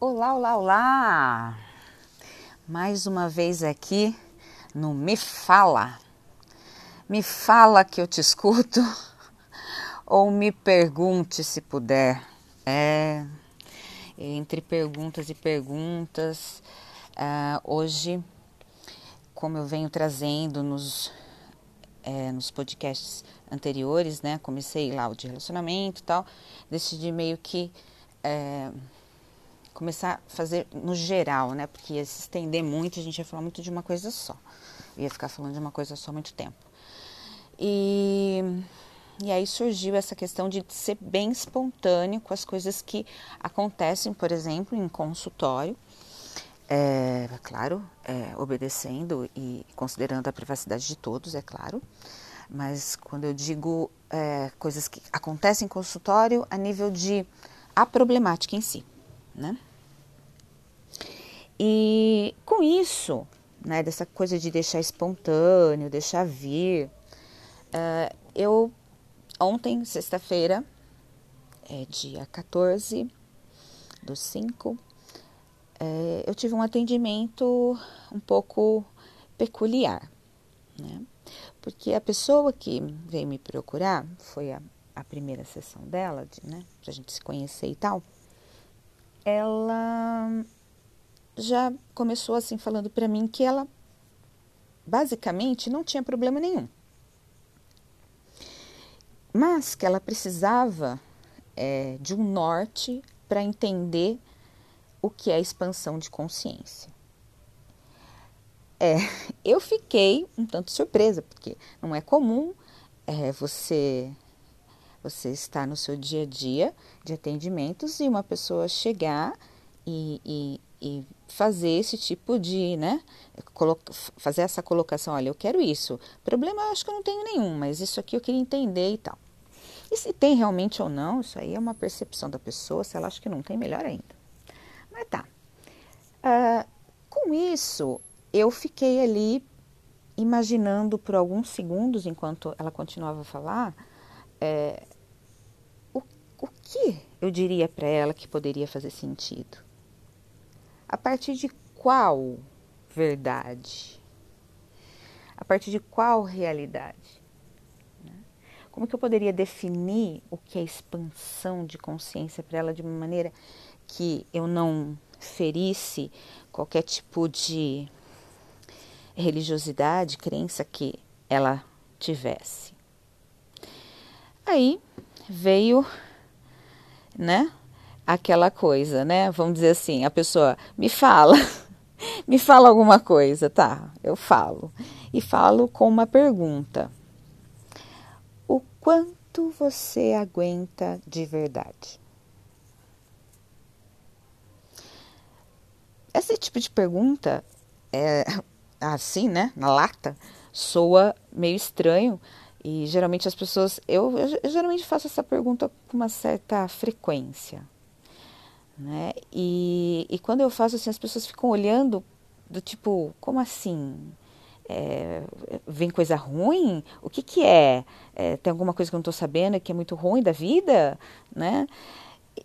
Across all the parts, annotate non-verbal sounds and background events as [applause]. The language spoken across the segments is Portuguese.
Olá, olá, olá! Mais uma vez aqui no Me Fala. Me fala que eu te escuto [laughs] ou me pergunte se puder. É, entre perguntas e perguntas, uh, hoje, como eu venho trazendo nos, é, nos podcasts anteriores, né? Comecei lá o de relacionamento e tal, decidi meio que. É, começar a fazer no geral, né? Porque ia se estender muito, a gente ia falar muito de uma coisa só. ia ficar falando de uma coisa só muito tempo. E, e aí surgiu essa questão de ser bem espontâneo com as coisas que acontecem, por exemplo, em consultório. É, claro, é, obedecendo e considerando a privacidade de todos, é claro. Mas quando eu digo é, coisas que acontecem em consultório a nível de a problemática em si, né? E com isso, né, dessa coisa de deixar espontâneo, deixar vir, uh, eu ontem, sexta-feira, é dia 14 do 5, é, eu tive um atendimento um pouco peculiar, né? Porque a pessoa que veio me procurar, foi a, a primeira sessão dela, de, né, pra gente se conhecer e tal, ela já começou assim falando para mim que ela basicamente não tinha problema nenhum. Mas que ela precisava é, de um norte para entender o que é expansão de consciência. É, [laughs] eu fiquei um tanto surpresa, porque não é comum é, você você estar no seu dia a dia de atendimentos e uma pessoa chegar e, e, e fazer esse tipo de, né, fazer essa colocação, olha, eu quero isso. Problema eu acho que eu não tenho nenhum, mas isso aqui eu queria entender e tal. E se tem realmente ou não, isso aí é uma percepção da pessoa, se ela acha que não tem, melhor ainda. Mas tá. Uh, com isso, eu fiquei ali imaginando por alguns segundos, enquanto ela continuava a falar, é, o, o que eu diria para ela que poderia fazer sentido. A partir de qual verdade? A partir de qual realidade? Né? Como que eu poderia definir o que é expansão de consciência para ela de uma maneira que eu não ferisse qualquer tipo de religiosidade, crença que ela tivesse? Aí veio, né, aquela coisa, né? Vamos dizer assim, a pessoa me fala, [laughs] me fala alguma coisa, tá? Eu falo. E falo com uma pergunta: O quanto você aguenta de verdade? Esse tipo de pergunta é [laughs] assim, né? Na lata, soa meio estranho. E geralmente as pessoas. Eu, eu geralmente faço essa pergunta com uma certa frequência. Né? E, e quando eu faço assim, as pessoas ficam olhando do tipo, como assim? É, vem coisa ruim? O que, que é? é? Tem alguma coisa que eu não estou sabendo que é muito ruim da vida? Né?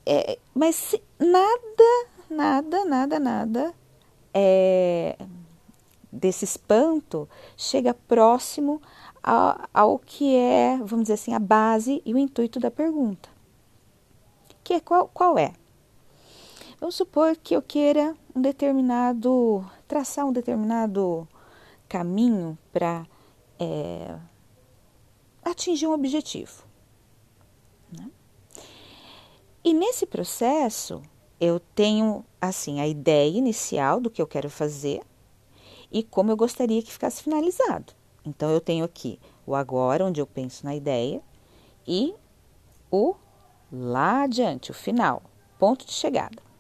É, mas nada, nada, nada, nada é, desse espanto chega próximo ao, ao que é, vamos dizer assim, a base e o intuito da pergunta. Que é qual, qual é? Vamos supor que eu queira um determinado, traçar um determinado caminho para é, atingir um objetivo. Né? E nesse processo, eu tenho assim a ideia inicial do que eu quero fazer e como eu gostaria que ficasse finalizado. Então eu tenho aqui o agora, onde eu penso na ideia, e o lá adiante, o final, ponto de chegada.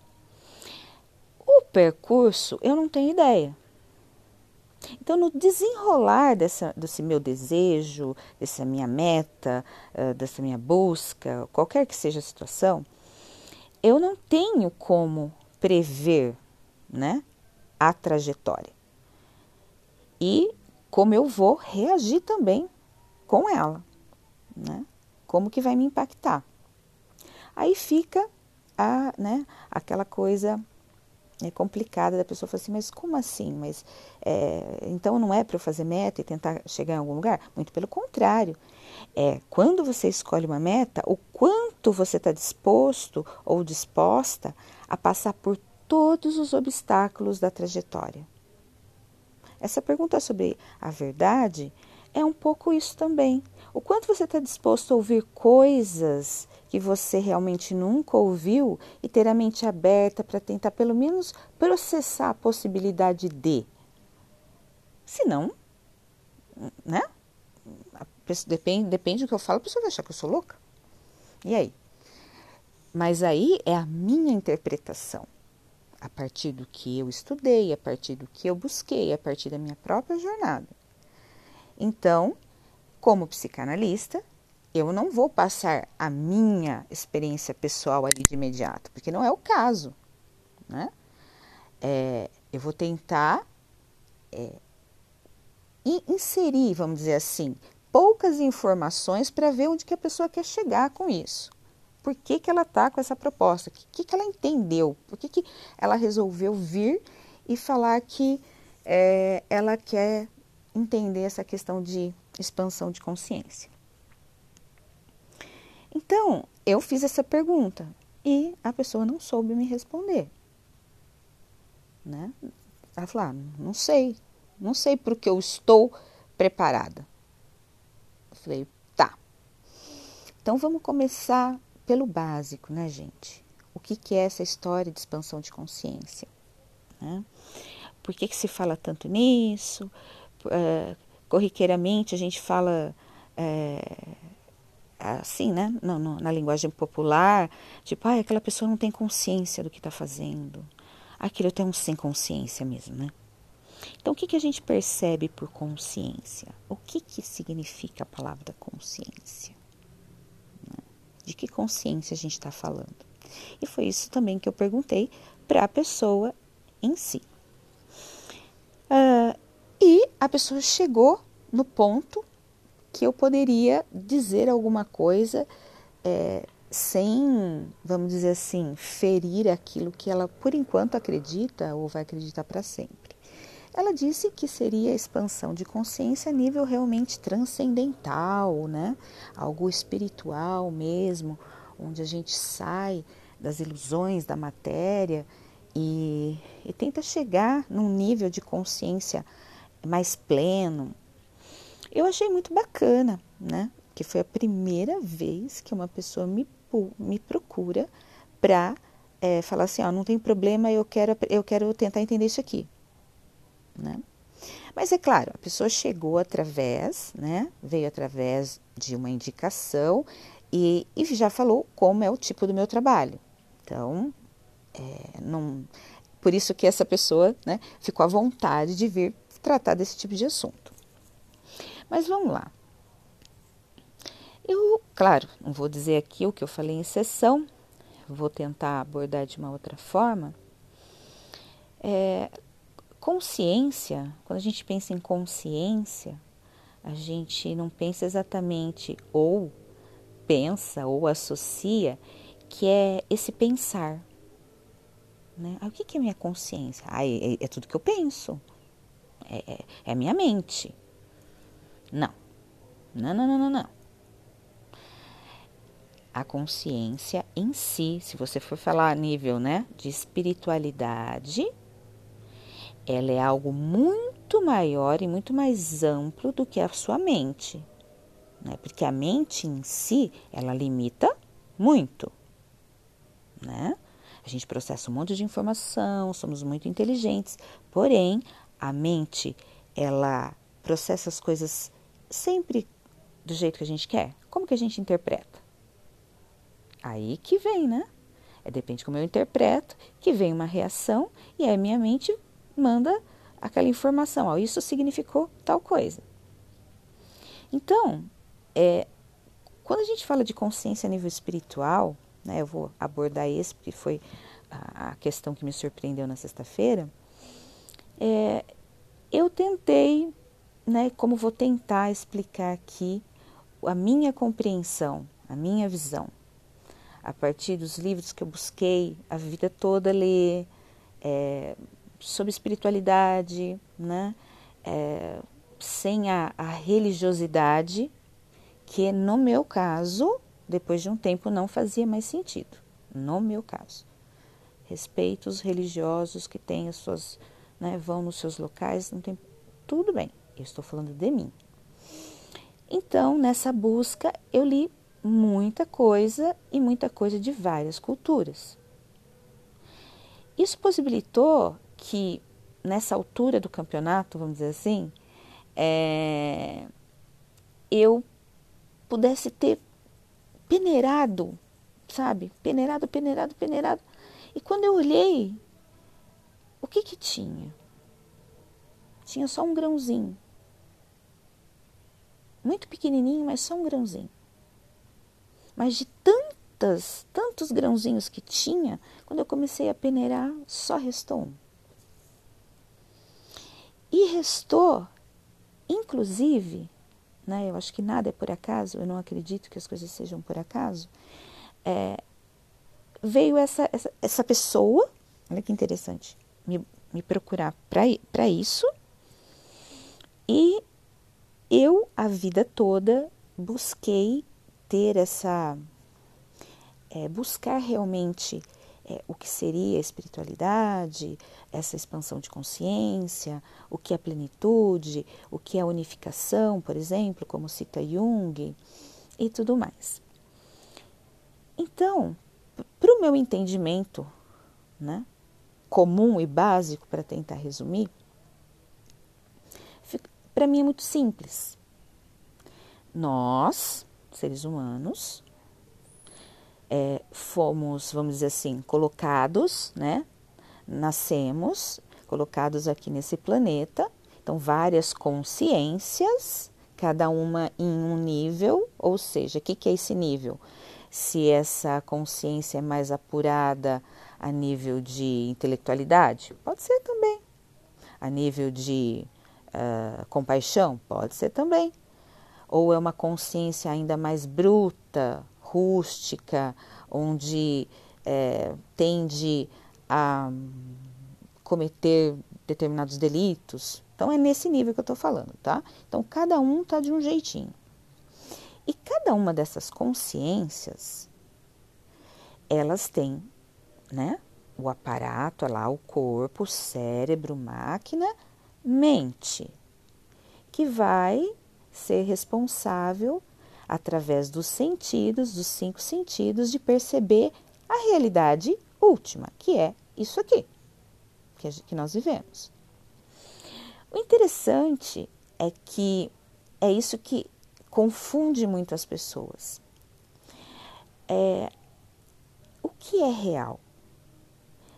Percurso eu não tenho ideia. Então, no desenrolar dessa, desse meu desejo, dessa minha meta, uh, dessa minha busca, qualquer que seja a situação, eu não tenho como prever né, a trajetória. E como eu vou reagir também com ela, né? Como que vai me impactar. Aí fica a, né, aquela coisa é complicada da pessoa falar assim, mas como assim? Mas é, então não é para eu fazer meta e tentar chegar em algum lugar? Muito pelo contrário. É quando você escolhe uma meta, o quanto você está disposto ou disposta a passar por todos os obstáculos da trajetória. Essa pergunta sobre a verdade é um pouco isso também. O quanto você está disposto a ouvir coisas que você realmente nunca ouviu e ter a mente aberta para tentar pelo menos processar a possibilidade de. Se não, né? Depende, depende do que eu falo, a pessoa vai achar que eu sou louca. E aí? Mas aí é a minha interpretação. A partir do que eu estudei, a partir do que eu busquei, a partir da minha própria jornada. Então, como psicanalista, eu não vou passar a minha experiência pessoal ali de imediato, porque não é o caso, né? É, eu vou tentar é, inserir, vamos dizer assim, poucas informações para ver onde que a pessoa quer chegar com isso. Por que, que ela está com essa proposta? O que, que ela entendeu? Por que, que ela resolveu vir e falar que é, ela quer entender essa questão de expansão de consciência. Então, eu fiz essa pergunta e a pessoa não soube me responder. Né? Ela falou: ah, não sei, não sei para o que eu estou preparada. Eu falei: tá. Então vamos começar pelo básico, né, gente? O que, que é essa história de expansão de consciência? Né? Por que, que se fala tanto nisso? é, corriqueiramente a gente fala é, assim, né? No, no, na linguagem popular, tipo, ah, aquela pessoa não tem consciência do que está fazendo. Aquilo tem um sem consciência mesmo, né? Então, o que, que a gente percebe por consciência? O que, que significa a palavra consciência? Né? De que consciência a gente está falando? E foi isso também que eu perguntei para a pessoa em si. Uh, e a pessoa chegou no ponto que eu poderia dizer alguma coisa é, sem, vamos dizer assim, ferir aquilo que ela por enquanto acredita ou vai acreditar para sempre. Ela disse que seria a expansão de consciência a nível realmente transcendental, né? Algo espiritual mesmo, onde a gente sai das ilusões da matéria e, e tenta chegar num nível de consciência mais pleno. Eu achei muito bacana, né? Que foi a primeira vez que uma pessoa me, me procura para é, falar assim, ó, não tem problema, eu quero, eu quero tentar entender isso aqui, né? Mas é claro, a pessoa chegou através, né? Veio através de uma indicação e, e já falou como é o tipo do meu trabalho. Então, é, não, por isso que essa pessoa, né, ficou à vontade de vir tratar desse tipo de assunto. Mas vamos lá. Eu, claro, não vou dizer aqui o que eu falei em sessão, vou tentar abordar de uma outra forma. É, consciência, quando a gente pensa em consciência, a gente não pensa exatamente ou pensa ou associa que é esse pensar. Né? Ah, o que é minha consciência? Ah, é, é tudo que eu penso é, é, é a minha mente. Não. Não, não, não, não, não. A consciência em si, se você for falar a nível né, de espiritualidade, ela é algo muito maior e muito mais amplo do que a sua mente. Né? Porque a mente em si, ela limita muito. Né? A gente processa um monte de informação, somos muito inteligentes, porém a mente ela processa as coisas sempre do jeito que a gente quer? Como que a gente interpreta? Aí que vem, né? É depende como eu interpreto, que vem uma reação e aí minha mente manda aquela informação. Ó, isso significou tal coisa. Então, é, quando a gente fala de consciência a nível espiritual, né, eu vou abordar esse porque foi a, a questão que me surpreendeu na sexta-feira é, eu tentei, né, como vou tentar explicar aqui a minha compreensão, a minha visão, a partir dos livros que eu busquei a vida toda ler, é, sobre espiritualidade, né? É, sem a, a religiosidade, que no meu caso, depois de um tempo, não fazia mais sentido. No meu caso. Respeito os religiosos que têm as suas, né, vão nos seus locais, não tem, tudo bem. Eu estou falando de mim. Então, nessa busca, eu li muita coisa e muita coisa de várias culturas. Isso possibilitou que, nessa altura do campeonato, vamos dizer assim, é, eu pudesse ter peneirado, sabe? Peneirado, peneirado, peneirado. E quando eu olhei, o que que tinha? Tinha só um grãozinho. Muito pequenininho, mas só um grãozinho. Mas de tantas, tantos grãozinhos que tinha, quando eu comecei a peneirar, só restou um. E restou, inclusive, né, eu acho que nada é por acaso, eu não acredito que as coisas sejam por acaso, é, veio essa, essa, essa pessoa, olha que interessante, me, me procurar para isso, e eu, a vida toda, busquei ter essa. É, buscar realmente é, o que seria a espiritualidade, essa expansão de consciência, o que é plenitude, o que é unificação, por exemplo, como cita Jung, e tudo mais. Então, para o meu entendimento né, comum e básico, para tentar resumir, para mim é muito simples. Nós, seres humanos, é, fomos, vamos dizer assim, colocados, né? Nascemos, colocados aqui nesse planeta. Então, várias consciências, cada uma em um nível, ou seja, o que, que é esse nível? Se essa consciência é mais apurada a nível de intelectualidade, pode ser também. A nível de uh, compaixão? Pode ser também. Ou é uma consciência ainda mais bruta, rústica, onde é, tende a cometer determinados delitos. Então é nesse nível que eu estou falando, tá? Então cada um está de um jeitinho. E cada uma dessas consciências, elas têm, né? O aparato, lá, o corpo, o cérebro, máquina mente, que vai ser responsável, através dos sentidos, dos cinco sentidos, de perceber a realidade última, que é isso aqui, que nós vivemos. O interessante é que é isso que confunde muito as pessoas. É, o que é real?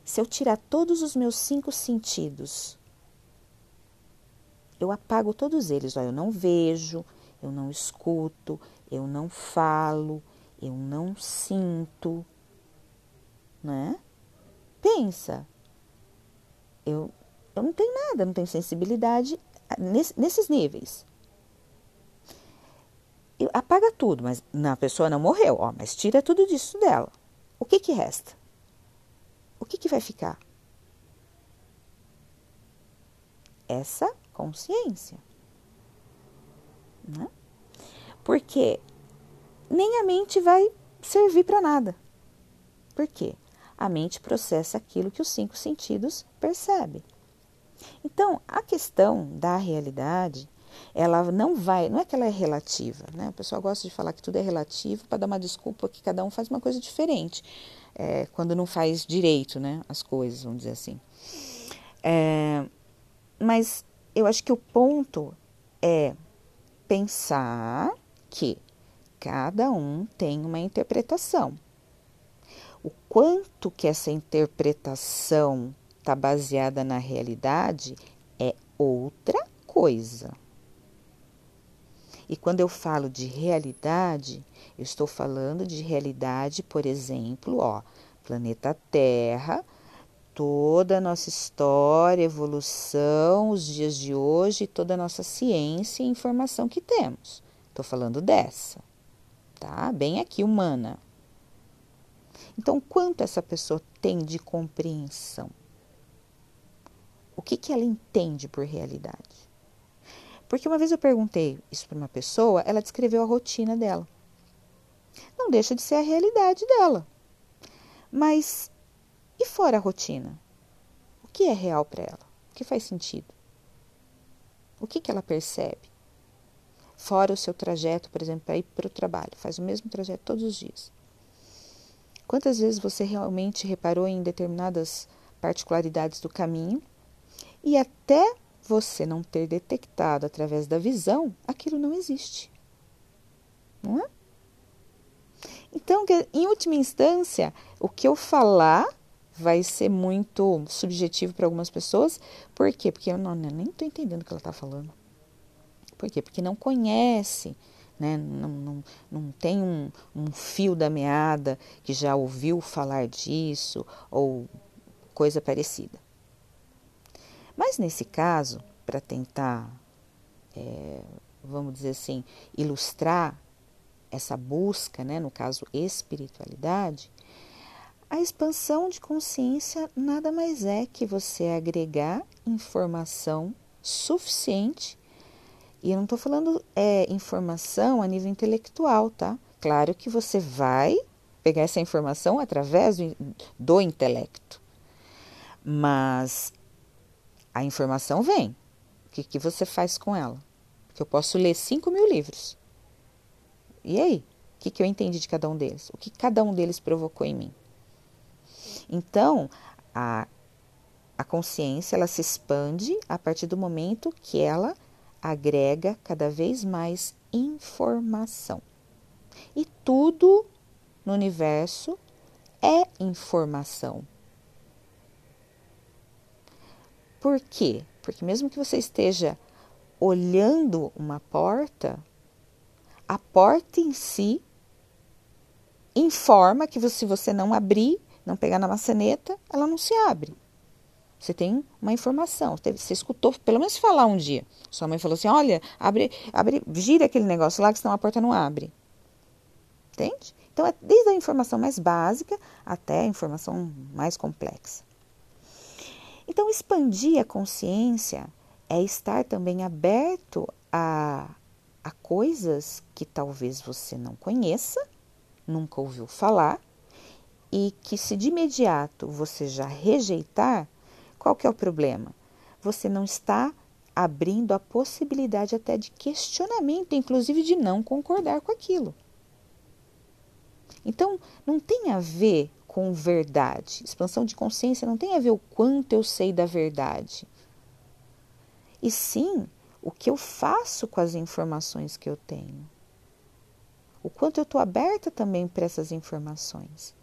Se eu tirar todos os meus cinco sentidos eu apago todos eles. Ó, eu não vejo, eu não escuto, eu não falo, eu não sinto, né? Pensa, eu, eu não tenho nada, não tenho sensibilidade nesse, nesses níveis. Eu, apaga tudo, mas a pessoa não morreu, ó, mas tira tudo disso dela. O que que resta? O que que vai ficar? Essa consciência. Né? Porque nem a mente vai servir para nada. Por quê? A mente processa aquilo que os cinco sentidos percebem. Então, a questão da realidade, ela não vai, não é que ela é relativa, né? O pessoal gosta de falar que tudo é relativo para dar uma desculpa que cada um faz uma coisa diferente, é, quando não faz direito, né? As coisas, vamos dizer assim. É, mas eu acho que o ponto é pensar que cada um tem uma interpretação. O quanto que essa interpretação está baseada na realidade é outra coisa. E quando eu falo de realidade, eu estou falando de realidade, por exemplo, ó, planeta Terra toda a nossa história, evolução, os dias de hoje, toda a nossa ciência e informação que temos. Estou falando dessa, tá? Bem aqui, humana. Então, quanto essa pessoa tem de compreensão? O que, que ela entende por realidade? Porque uma vez eu perguntei isso para uma pessoa, ela descreveu a rotina dela. Não deixa de ser a realidade dela. Mas fora a rotina? O que é real para ela? O que faz sentido? O que, que ela percebe? Fora o seu trajeto, por exemplo, para ir para o trabalho, faz o mesmo trajeto todos os dias. Quantas vezes você realmente reparou em determinadas particularidades do caminho e até você não ter detectado através da visão, aquilo não existe. Não é? Então, em última instância, o que eu falar vai ser muito subjetivo para algumas pessoas. Por quê? Porque eu não, nem estou entendendo o que ela está falando. Por quê? Porque não conhece, né? não, não, não tem um, um fio da meada que já ouviu falar disso ou coisa parecida. Mas nesse caso, para tentar, é, vamos dizer assim, ilustrar essa busca, né, no caso espiritualidade, a expansão de consciência nada mais é que você agregar informação suficiente. E eu não estou falando é, informação a nível intelectual, tá? Claro que você vai pegar essa informação através do, do intelecto. Mas a informação vem. O que, que você faz com ela? Porque eu posso ler 5 mil livros. E aí? O que, que eu entendi de cada um deles? O que cada um deles provocou em mim? Então, a, a consciência ela se expande a partir do momento que ela agrega cada vez mais informação. E tudo no universo é informação. Por quê? Porque mesmo que você esteja olhando uma porta, a porta em si informa que se você não abrir, não pegar na maçaneta, ela não se abre. Você tem uma informação, você escutou pelo menos falar um dia. Sua mãe falou assim: olha, abre, abre, gira aquele negócio lá, que senão a porta não abre. Entende? Então, é desde a informação mais básica até a informação mais complexa. Então, expandir a consciência é estar também aberto a, a coisas que talvez você não conheça, nunca ouviu falar, e que se de imediato você já rejeitar, qual que é o problema? Você não está abrindo a possibilidade até de questionamento, inclusive de não concordar com aquilo. Então, não tem a ver com verdade. Expansão de consciência não tem a ver o quanto eu sei da verdade. E sim o que eu faço com as informações que eu tenho. O quanto eu estou aberta também para essas informações.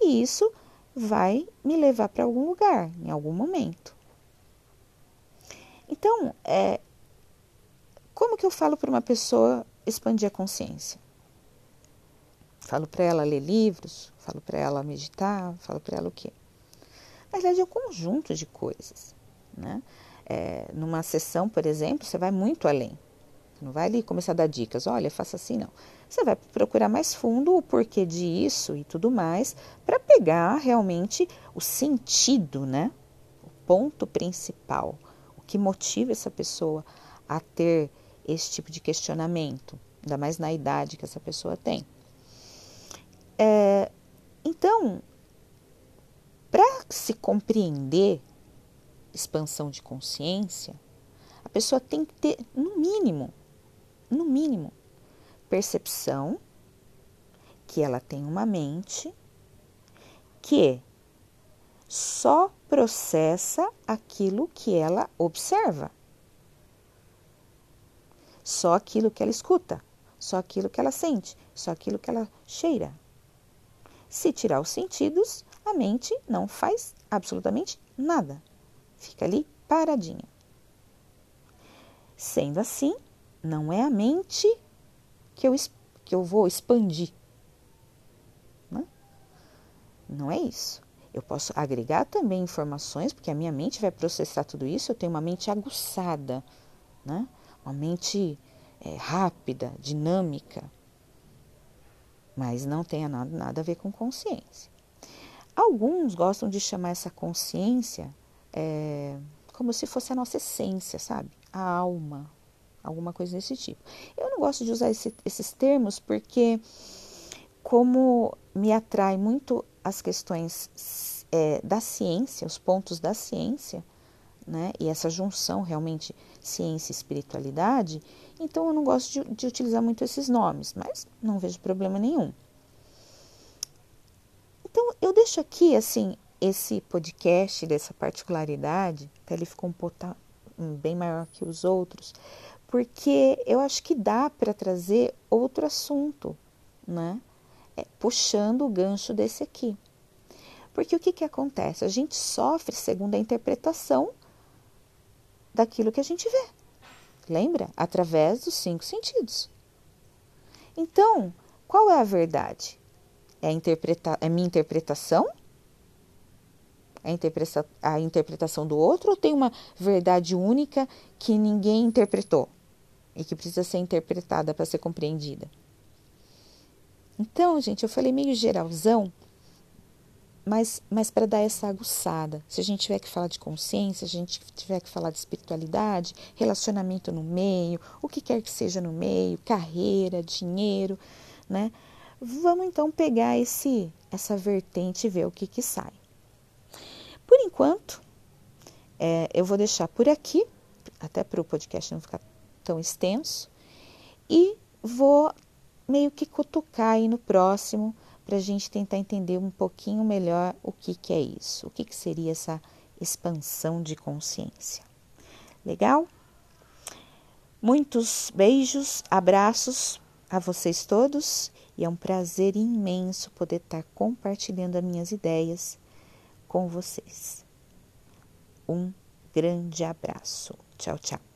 E isso vai me levar para algum lugar, em algum momento. Então, é, como que eu falo para uma pessoa expandir a consciência? Falo para ela ler livros, falo para ela meditar, falo para ela o quê? Na verdade, é um conjunto de coisas. Né? É, numa sessão, por exemplo, você vai muito além. Não vai ali começar a dar dicas, olha, faça assim, não. Você vai procurar mais fundo o porquê disso e tudo mais, para pegar realmente o sentido, né? O ponto principal, o que motiva essa pessoa a ter esse tipo de questionamento, ainda mais na idade que essa pessoa tem. É, então, para se compreender expansão de consciência, a pessoa tem que ter, no mínimo, no mínimo, percepção que ela tem uma mente que só processa aquilo que ela observa, só aquilo que ela escuta, só aquilo que ela sente, só aquilo que ela cheira. Se tirar os sentidos, a mente não faz absolutamente nada, fica ali paradinha. Sendo assim, não é a mente que eu, que eu vou expandir. Não, né? não é isso. Eu posso agregar também informações, porque a minha mente vai processar tudo isso. Eu tenho uma mente aguçada, né? uma mente é, rápida, dinâmica, mas não tem nada, nada a ver com consciência. Alguns gostam de chamar essa consciência, é, como se fosse a nossa essência, sabe? A alma, alguma coisa desse tipo. Eu não gosto de usar esse, esses termos porque, como me atrai muito as questões é, da ciência, os pontos da ciência, né? E essa junção realmente ciência e espiritualidade, então eu não gosto de, de utilizar muito esses nomes, mas não vejo problema nenhum. Então eu deixo aqui assim esse podcast dessa particularidade, até ele ficou um pouco bem maior que os outros, porque eu acho que dá para trazer outro assunto, né? É, puxando o gancho desse aqui. Porque o que, que acontece? A gente sofre segundo a interpretação daquilo que a gente vê. Lembra? Através dos cinco sentidos. Então, qual é a verdade? É a, interpreta é minha interpretação? É a, interpreta a interpretação do outro ou tem uma verdade única que ninguém interpretou e que precisa ser interpretada para ser compreendida? Então, gente, eu falei meio geralzão, mas, mas para dar essa aguçada. Se a gente tiver que falar de consciência, se a gente tiver que falar de espiritualidade, relacionamento no meio, o que quer que seja no meio, carreira, dinheiro, né? Vamos então pegar esse essa vertente e ver o que, que sai. Por enquanto, é, eu vou deixar por aqui, até para o podcast não ficar tão extenso, e vou meio que cutucar aí no próximo para a gente tentar entender um pouquinho melhor o que, que é isso, o que, que seria essa expansão de consciência. Legal? Muitos beijos, abraços a vocês todos e é um prazer imenso poder estar compartilhando as minhas ideias com vocês. Um grande abraço. Tchau, tchau.